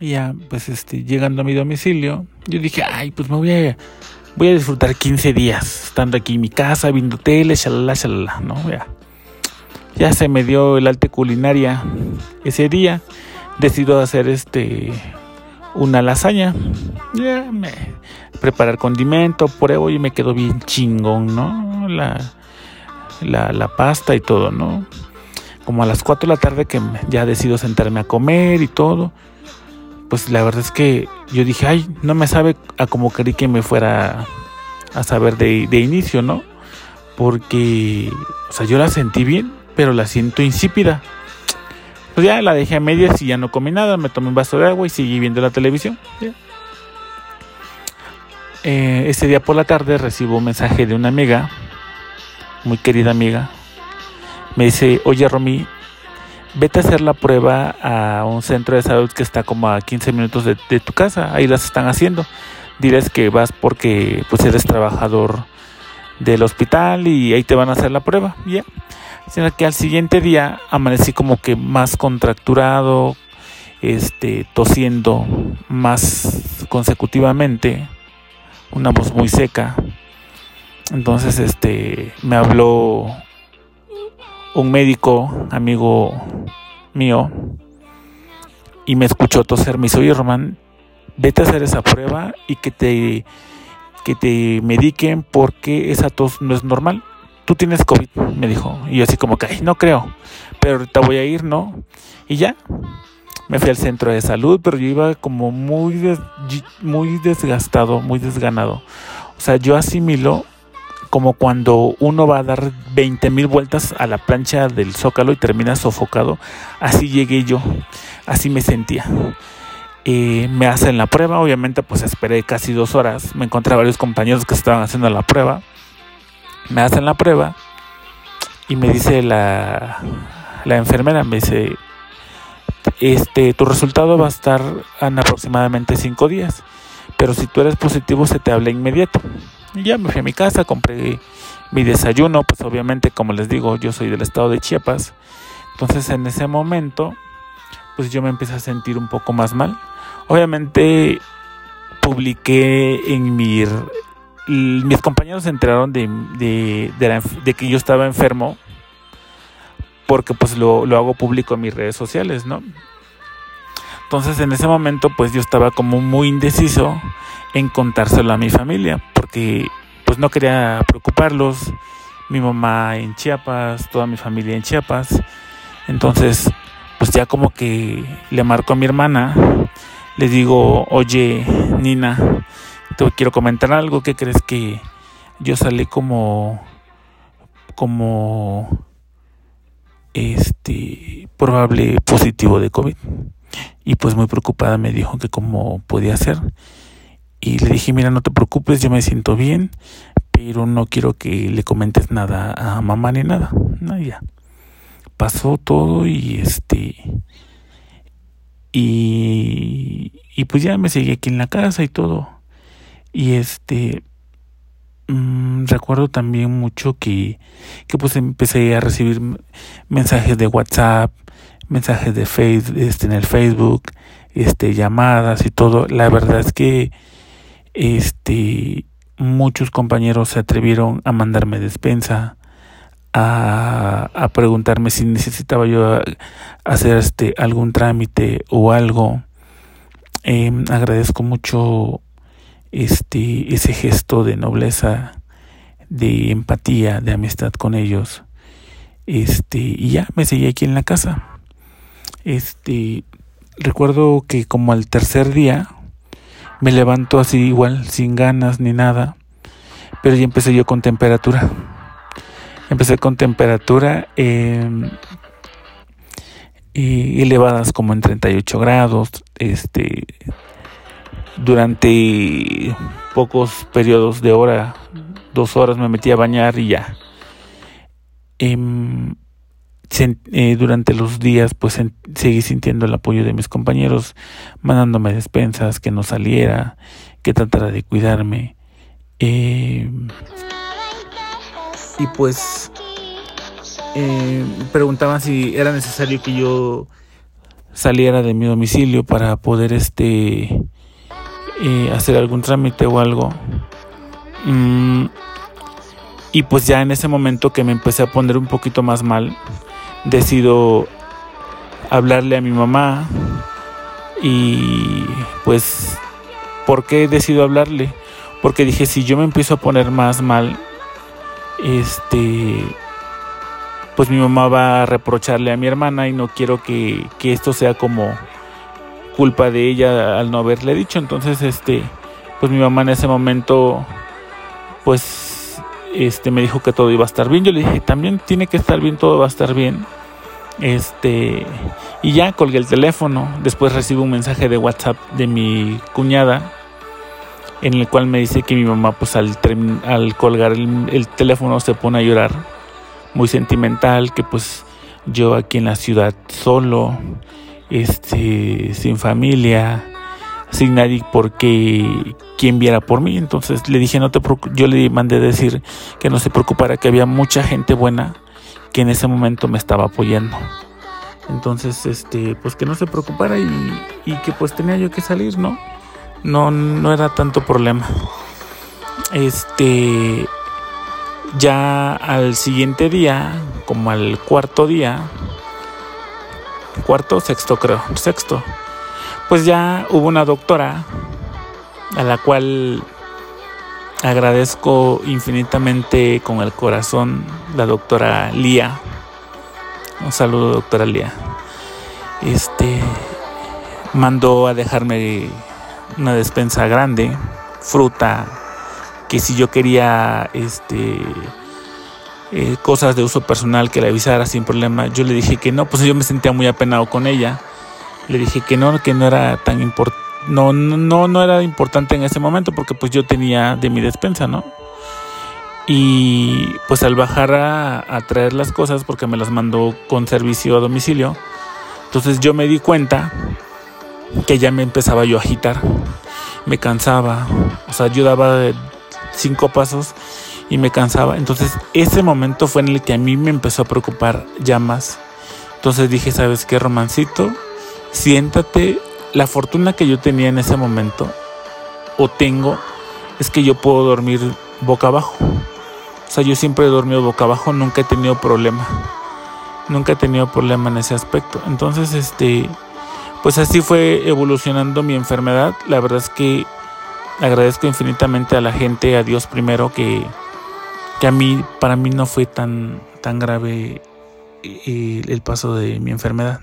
Y ya, pues este, llegando a mi domicilio, yo dije, ay, pues me voy a, voy a disfrutar 15 días estando aquí en mi casa, viendo tele, shalala, shalala, ¿no? Ya. Ya se me dio el arte culinaria ese día. Decido hacer este una lasaña. Ya me preparar condimento, pruebo y me quedó bien chingón, ¿no? La, la, la pasta y todo, ¿no? Como a las 4 de la tarde que ya decido sentarme a comer y todo, pues la verdad es que yo dije, ay, no me sabe a como creí que me fuera a saber de, de inicio, ¿no? Porque, o sea, yo la sentí bien, pero la siento insípida. Pues ya la dejé a medias y ya no comí nada, me tomé un vaso de agua y seguí viendo la televisión. Eh, ese día por la tarde recibo un mensaje de una amiga, muy querida amiga. Me dice, oye Romy, vete a hacer la prueba a un centro de salud que está como a 15 minutos de, tu casa, ahí las están haciendo. Diles que vas porque pues eres trabajador del hospital y ahí te van a hacer la prueba. Ya sino que al siguiente día amanecí como que más contracturado, este, tosiendo más consecutivamente, una voz muy seca. Entonces, este, me habló un médico, amigo mío, y me escuchó toser. Me dijo, oye, Román, vete a hacer esa prueba y que te, que te mediquen porque esa tos no es normal tú tienes COVID, me dijo. Y yo así como que, no creo, pero ahorita voy a ir, ¿no? Y ya, me fui al centro de salud, pero yo iba como muy, muy desgastado, muy desganado. O sea, yo asimilo como cuando uno va a dar 20 mil vueltas a la plancha del zócalo y termina sofocado. Así llegué yo, así me sentía. Eh, me hacen la prueba, obviamente pues esperé casi dos horas, me encontré a varios compañeros que estaban haciendo la prueba me hacen la prueba y me dice la, la enfermera, me dice, este, tu resultado va a estar en aproximadamente cinco días, pero si tú eres positivo se te habla inmediato. Ya me fui a mi casa, compré mi desayuno, pues obviamente como les digo, yo soy del estado de Chiapas, entonces en ese momento, pues yo me empecé a sentir un poco más mal. Obviamente publiqué en mi mis compañeros se enteraron de, de, que yo estaba enfermo porque pues lo, lo, hago público en mis redes sociales, ¿no? Entonces en ese momento pues yo estaba como muy indeciso en contárselo a mi familia porque pues no quería preocuparlos, mi mamá en Chiapas, toda mi familia en Chiapas, entonces pues ya como que le marco a mi hermana, le digo, oye Nina, te quiero comentar algo que crees que yo salí como como este probable positivo de COVID y pues muy preocupada me dijo que cómo podía ser y le dije mira no te preocupes yo me siento bien pero no quiero que le comentes nada a mamá ni nada no, ya. Pasó todo y este y, y pues ya me seguí aquí en la casa y todo. Y este, mm, recuerdo también mucho que, que pues empecé a recibir mensajes de WhatsApp, mensajes de Facebook, este, en el Facebook, este, llamadas y todo. La verdad es que, este, muchos compañeros se atrevieron a mandarme despensa, a, a preguntarme si necesitaba yo hacer este algún trámite o algo. Eh, agradezco mucho este, ese gesto de nobleza, de empatía, de amistad con ellos. Este, y ya me seguí aquí en la casa. Este, recuerdo que como al tercer día me levanto así igual, sin ganas ni nada, pero ya empecé yo con temperatura. Empecé con temperatura elevadas como en 38 grados, este, durante pocos periodos de hora, dos horas me metí a bañar y ya. Eh, durante los días pues seguí sintiendo el apoyo de mis compañeros, mandándome despensas, que no saliera, que tratara de cuidarme. Em, y pues eh, preguntaban si era necesario que yo saliera de mi domicilio para poder este eh, hacer algún trámite o algo. Mm, y pues ya en ese momento que me empecé a poner un poquito más mal, decido hablarle a mi mamá y pues ¿por qué decido hablarle? Porque dije, si yo me empiezo a poner más mal, este pues mi mamá va a reprocharle a mi hermana y no quiero que, que esto sea como culpa de ella al no haberle dicho. Entonces, este, pues mi mamá en ese momento, pues, este, me dijo que todo iba a estar bien. Yo le dije, también tiene que estar bien, todo va a estar bien. Este, y ya colgué el teléfono. Después recibo un mensaje de WhatsApp de mi cuñada en el cual me dice que mi mamá, pues, al, al colgar el, el teléfono se pone a llorar, muy sentimental, que pues yo aquí en la ciudad solo este, sin familia, sin nadie porque quien viera por mí. Entonces le dije, no te yo le mandé decir que no se preocupara, que había mucha gente buena que en ese momento me estaba apoyando. Entonces, este, pues que no se preocupara y, y que pues tenía yo que salir, ¿no? No, no era tanto problema. Este, ya al siguiente día, como al cuarto día, cuarto, sexto creo, sexto. Pues ya hubo una doctora a la cual agradezco infinitamente con el corazón, la doctora Lía. Un saludo, doctora Lía. Este mandó a dejarme una despensa grande, fruta, que si yo quería este eh, cosas de uso personal que le avisara sin problema. Yo le dije que no, pues yo me sentía muy apenado con ella. Le dije que no, que no era tan importante. No, no, no era importante en ese momento porque pues yo tenía de mi despensa, ¿no? Y pues al bajar a, a traer las cosas porque me las mandó con servicio a domicilio, entonces yo me di cuenta que ya me empezaba yo a agitar, me cansaba, o sea, yo daba cinco pasos y me cansaba. Entonces ese momento fue en el que a mí me empezó a preocupar ya más. Entonces dije, ¿sabes qué, Romancito? Siéntate. La fortuna que yo tenía en ese momento, o tengo, es que yo puedo dormir boca abajo. O sea, yo siempre he dormido boca abajo, nunca he tenido problema. Nunca he tenido problema en ese aspecto. Entonces, este, pues así fue evolucionando mi enfermedad. La verdad es que agradezco infinitamente a la gente, a Dios primero, que, que a mí, para mí no fue tan, tan grave el, el paso de mi enfermedad.